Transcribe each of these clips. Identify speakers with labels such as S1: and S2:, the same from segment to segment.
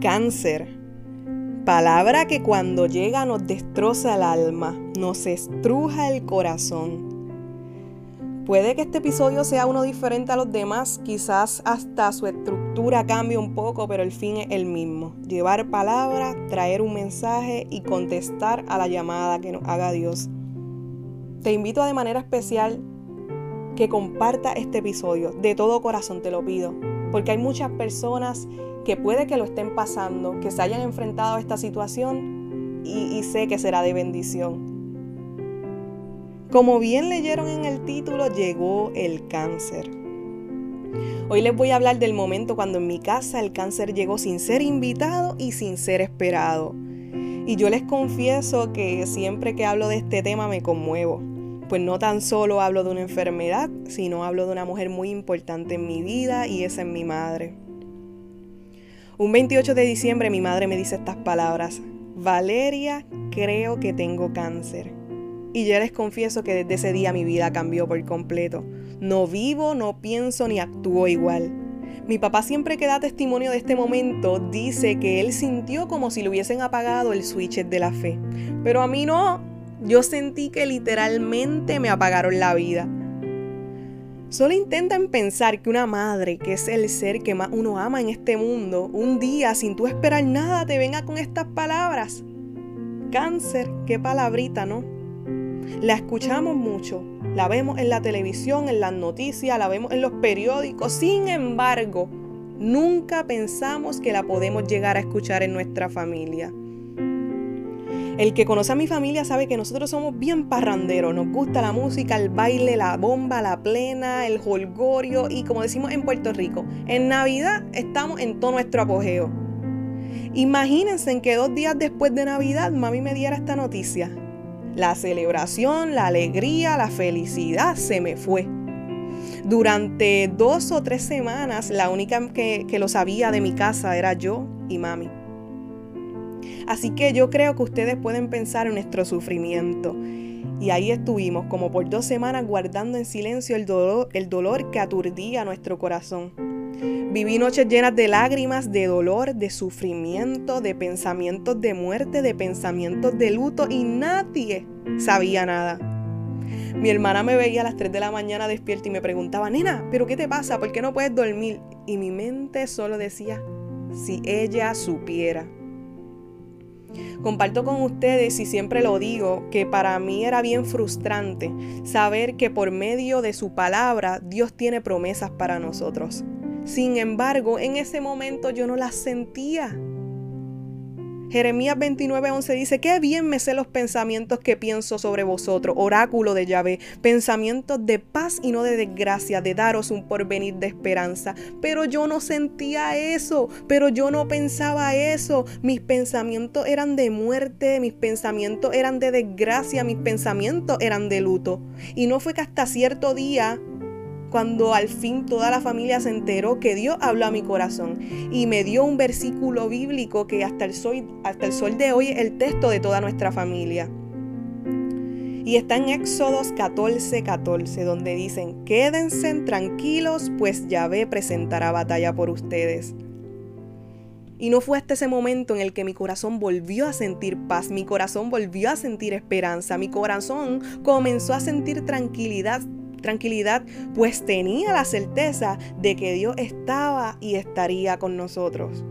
S1: Cáncer. Palabra que cuando llega nos destroza el alma, nos estruja el corazón. Puede que este episodio sea uno diferente a los demás, quizás hasta su estructura cambie un poco, pero el fin es el mismo. Llevar palabra, traer un mensaje y contestar a la llamada que nos haga Dios. Te invito de manera especial que comparta este episodio. De todo corazón te lo pido. Porque hay muchas personas que puede que lo estén pasando, que se hayan enfrentado a esta situación y, y sé que será de bendición. Como bien leyeron en el título, llegó el cáncer. Hoy les voy a hablar del momento cuando en mi casa el cáncer llegó sin ser invitado y sin ser esperado. Y yo les confieso que siempre que hablo de este tema me conmuevo, pues no tan solo hablo de una enfermedad, sino hablo de una mujer muy importante en mi vida y esa es mi madre. Un 28 de diciembre mi madre me dice estas palabras, Valeria, creo que tengo cáncer. Y ya les confieso que desde ese día mi vida cambió por completo. No vivo, no pienso ni actúo igual. Mi papá siempre que da testimonio de este momento dice que él sintió como si le hubiesen apagado el switch de la fe. Pero a mí no. Yo sentí que literalmente me apagaron la vida. Solo intenten pensar que una madre, que es el ser que más uno ama en este mundo, un día sin tú esperar nada te venga con estas palabras. Cáncer, qué palabrita, ¿no? La escuchamos mucho, la vemos en la televisión, en las noticias, la vemos en los periódicos. Sin embargo, nunca pensamos que la podemos llegar a escuchar en nuestra familia. El que conoce a mi familia sabe que nosotros somos bien parranderos, nos gusta la música, el baile, la bomba, la plena, el holgorio y como decimos en Puerto Rico, en Navidad estamos en todo nuestro apogeo. Imagínense en que dos días después de Navidad mami me diera esta noticia. La celebración, la alegría, la felicidad se me fue. Durante dos o tres semanas, la única que, lo sabía de mi casa era yo y mami. Así que yo creo que ustedes pueden pensar en nuestro sufrimiento. Y ahí estuvimos como por dos semanas guardando en silencio el dolor, el dolor que aturdía nuestro corazón. Viví noches llenas de lágrimas, de dolor, de sufrimiento, de pensamientos de muerte, de pensamientos de luto y nadie sabía nada. Mi hermana me veía a las 3 de la mañana despierta y me preguntaba, nena, ¿pero qué te pasa? ¿Por qué no puedes dormir? Y mi mente solo decía, si ella supiera. Comparto con ustedes y siempre lo digo que para mí era bien frustrante saber que por medio de su palabra Dios tiene promesas para nosotros. Sin embargo, en ese momento yo no las sentía. Jeremías 29:11 dice, qué bien me sé los pensamientos que pienso sobre vosotros, oráculo de Yahvé, pensamientos de paz y no de desgracia, de daros un porvenir de esperanza. Pero yo no sentía eso, pero yo no pensaba eso. Mis pensamientos eran de muerte, mis pensamientos eran de desgracia, mis pensamientos eran de luto. Y no fue que hasta cierto día cuando al fin toda la familia se enteró que Dios habló a mi corazón y me dio un versículo bíblico que hasta el sol, de hoy es el texto de toda nuestra familia. Y está en Éxodos 14, 14, donde dicen, quédense tranquilos, pues Yahvé presentará batalla por ustedes. Y no fue hasta ese momento en el que mi corazón volvió a sentir paz, mi corazón volvió a sentir esperanza, mi corazón comenzó a sentir tranquilidad tranquilidad, pues tenía la certeza de que Dios estaba y estaría con nosotros.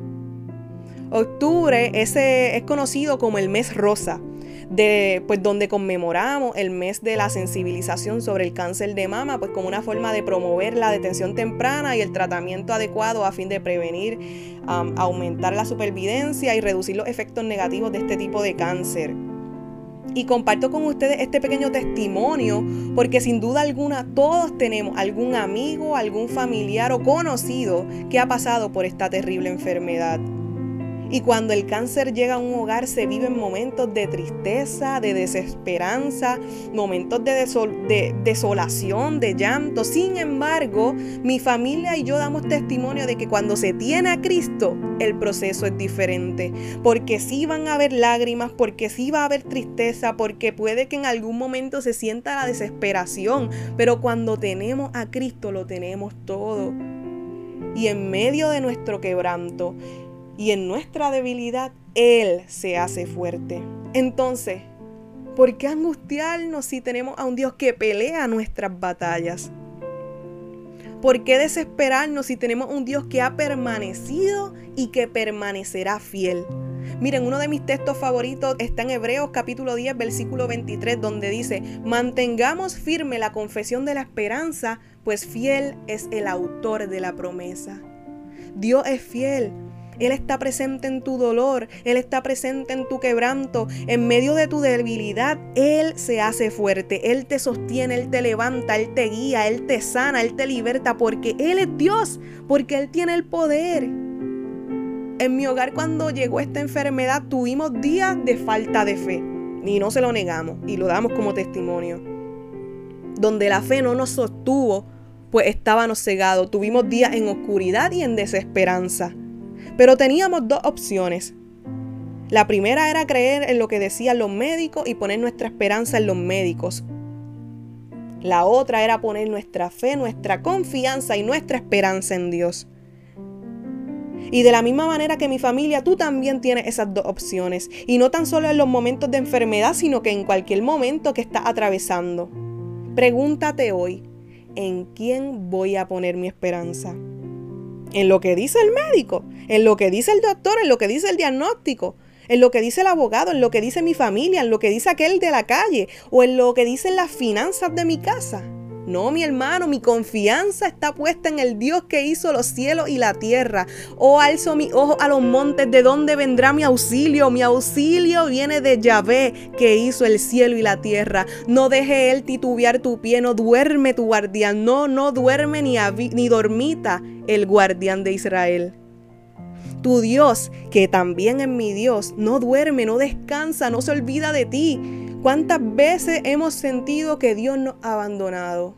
S1: Octubre ese es conocido como el mes rosa, de, pues donde conmemoramos el mes de la sensibilización sobre el cáncer de mama, pues como una forma de promover la detención temprana y el tratamiento adecuado a fin de prevenir, aumentar la supervivencia y reducir los efectos negativos de este tipo de cáncer y comparto con ustedes este pequeño testimonio porque sin duda alguna todos tenemos algún amigo, algún familiar o conocido que ha pasado por esta terrible enfermedad. Y cuando el cáncer llega a un hogar se viven momentos de tristeza, de desesperanza, momentos de, desolación, de llanto. Sin embargo, mi familia y yo damos testimonio de que cuando se tiene a Cristo, el proceso es diferente. Porque sí van a haber lágrimas, porque sí va a haber tristeza, porque puede que en algún momento se sienta la desesperación. Pero cuando tenemos a Cristo lo tenemos todo. Y en medio de nuestro quebranto, Y en nuestra debilidad, Él se hace fuerte. Entonces, ¿por qué angustiarnos si tenemos a un Dios que pelea nuestras batallas? ¿Por qué desesperarnos si tenemos un Dios que ha permanecido y que permanecerá fiel? Miren, uno de mis textos favoritos está en Hebreos capítulo 10, versículo 23, donde dice, mantengamos firme la confesión de la esperanza, pues fiel es el autor de la promesa. Dios es fiel, él está presente en tu dolor, Él está presente en tu quebranto, en medio de tu debilidad, Él se hace fuerte, Él te sostiene, Él te levanta, Él te guía, Él te sana, Él te liberta, porque Él es Dios, porque Él tiene el poder. En mi hogar cuando llegó esta enfermedad tuvimos días de falta de fe, y no se lo negamos, y lo damos como testimonio. Donde la fe no nos sostuvo, pues estábamos cegados, tuvimos días en oscuridad y en desesperanza. Pero teníamos dos opciones. La primera era creer en lo que decían los médicos y poner nuestra esperanza en los médicos. La otra era poner nuestra fe, nuestra confianza y nuestra esperanza en Dios. Y de la misma manera que mi familia, tú también tienes esas dos opciones. Y no tan solo en los momentos de enfermedad, sino que en cualquier momento que estás atravesando. Pregúntate hoy, ¿en quién voy a poner mi esperanza? En lo que dice el médico, en lo que dice el doctor, en lo que dice el diagnóstico, en lo que dice el abogado, en lo que dice mi familia, en lo que dice aquel de la calle o en lo que dicen las finanzas de mi casa. No, mi hermano, mi confianza está puesta en el Dios que hizo los cielos y la tierra. Oh, alzo mi ojo a los montes, ¿de dónde vendrá mi auxilio? Mi auxilio viene de Yahvé, que hizo el cielo y la tierra. No deje él titubear tu pie, no duerme tu guardián. No, no duerme ni, ni dormita el guardián de Israel. Tu Dios, que también es mi Dios, no duerme, no descansa, no se olvida de ti. ¿Cuántas veces hemos sentido que Dios nos ha abandonado?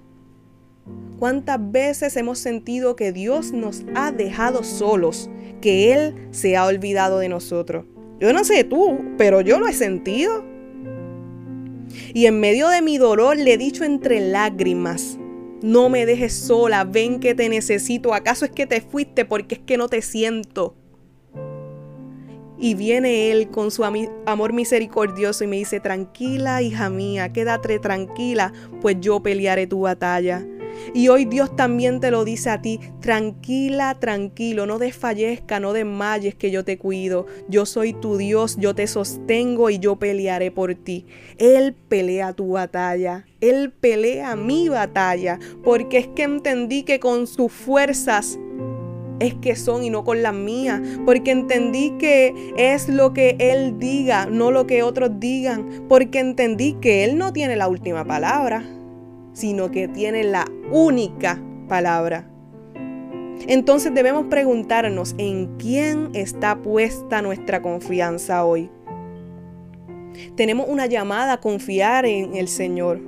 S1: ¿Cuántas veces hemos sentido que Dios nos ha dejado solos, que Él se ha olvidado de nosotros? Yo no sé tú, pero yo lo he sentido. Y en medio de mi dolor le he dicho entre lágrimas, no me dejes sola, ven que te necesito. ¿Acaso es que te fuiste porque es que no te siento? Y viene Él con su amor misericordioso y me dice, tranquila hija mía, quédate tranquila, pues yo pelearé tu batalla. Y hoy Dios también te lo dice a ti, tranquila, tranquilo, no desfallezca, no desmayes que yo te cuido. Yo soy tu Dios, yo te sostengo y yo pelearé por ti. Él pelea tu batalla, Él pelea mi batalla, porque es que entendí que con sus fuerzas es que son y no con las mías, porque entendí que es lo que Él diga, no lo que otros digan, porque entendí que Él no tiene la última palabra, sino que tiene la única palabra. Entonces debemos preguntarnos en quién está puesta nuestra confianza hoy. Tenemos una llamada a confiar en el Señor,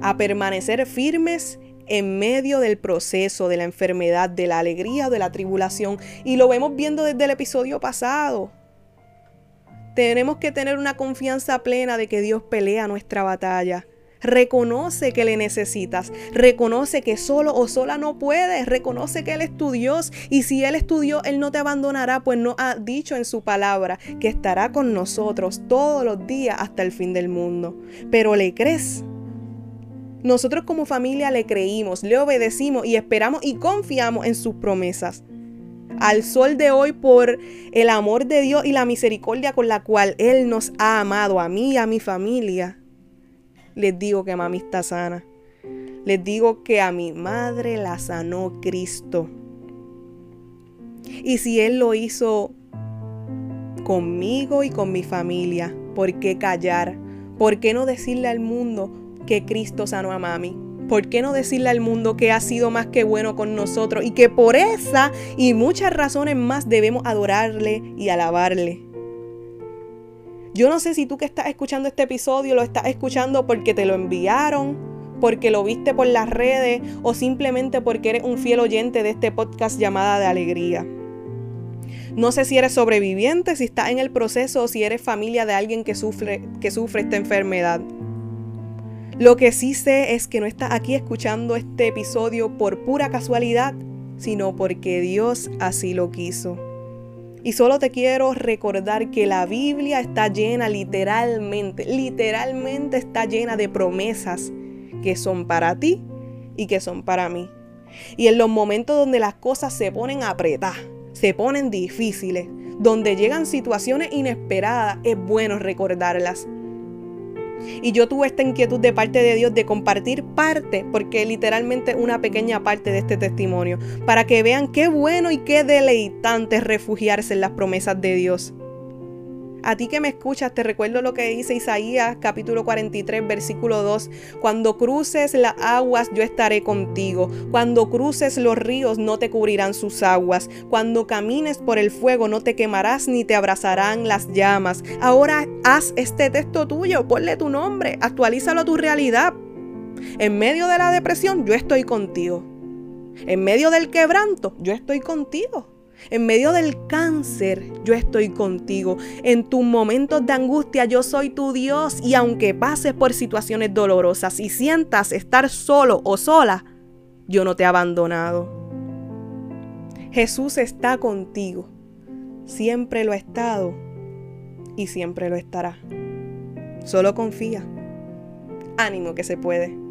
S1: a permanecer firmes en medio del proceso, de la enfermedad, de la alegría o de la tribulación. Y lo vemos viendo desde el episodio pasado. Tenemos que tener una confianza plena de que Dios pelea nuestra batalla. Reconoce que le necesitas. Reconoce que solo o sola no puedes. Reconoce que Él es tu Dios. Y si Él es tu Dios, Él no te abandonará, pues no ha dicho en su palabra que estará con nosotros todos los días hasta el fin del mundo. Pero ¿le crees? Nosotros como familia le creímos, le obedecimos y esperamos y confiamos en sus promesas. Al sol de hoy por el amor de Dios y la misericordia con la cual Él nos ha amado a mí y a mi familia, les digo que mami está sana. Les digo que a mi madre la sanó Cristo. Y si Él lo hizo conmigo y con mi familia, ¿por qué callar? ¿Por qué no decirle al mundo? Que Cristo sanó a mami. ¿Por qué no decirle al mundo que ha sido más que bueno con nosotros y que por esa y muchas razones más debemos adorarle y alabarle? Yo no sé si tú que estás escuchando este episodio lo estás escuchando porque te lo enviaron, porque lo viste por las redes o simplemente porque eres un fiel oyente de este podcast llamada de alegría. No sé si eres sobreviviente, si estás en el proceso o si eres familia de alguien que sufre, que sufre esta enfermedad. Lo que sí sé es que no estás aquí escuchando este episodio por pura casualidad, sino porque Dios así lo quiso. Y solo te quiero recordar que la Biblia está llena literalmente, literalmente está llena de promesas que son para ti y que son para mí. Y en los momentos donde las cosas se ponen apretadas, se ponen difíciles, donde llegan situaciones inesperadas, es bueno recordarlas. Y yo tuve esta inquietud de parte de Dios de compartir parte, porque literalmente una pequeña parte de este testimonio, para que vean qué bueno y qué deleitante es refugiarse en las promesas de Dios. A ti que me escuchas, te recuerdo lo que dice Isaías capítulo 43, versículo 2. Cuando cruces las aguas, yo estaré contigo. Cuando cruces los ríos, no te cubrirán sus aguas. Cuando camines por el fuego, no te quemarás ni te abrazarán las llamas. Ahora haz este texto tuyo, ponle tu nombre, actualízalo a tu realidad. En medio de la depresión, yo estoy contigo. En medio del quebranto, yo estoy contigo. En medio del cáncer, yo estoy contigo. En tus momentos de angustia, yo soy tu Dios. Y aunque pases por situaciones dolorosas y sientas estar solo o sola, yo no te he abandonado. Jesús está contigo. Siempre lo ha estado y siempre lo estará. Solo confía. Ánimo que se puede.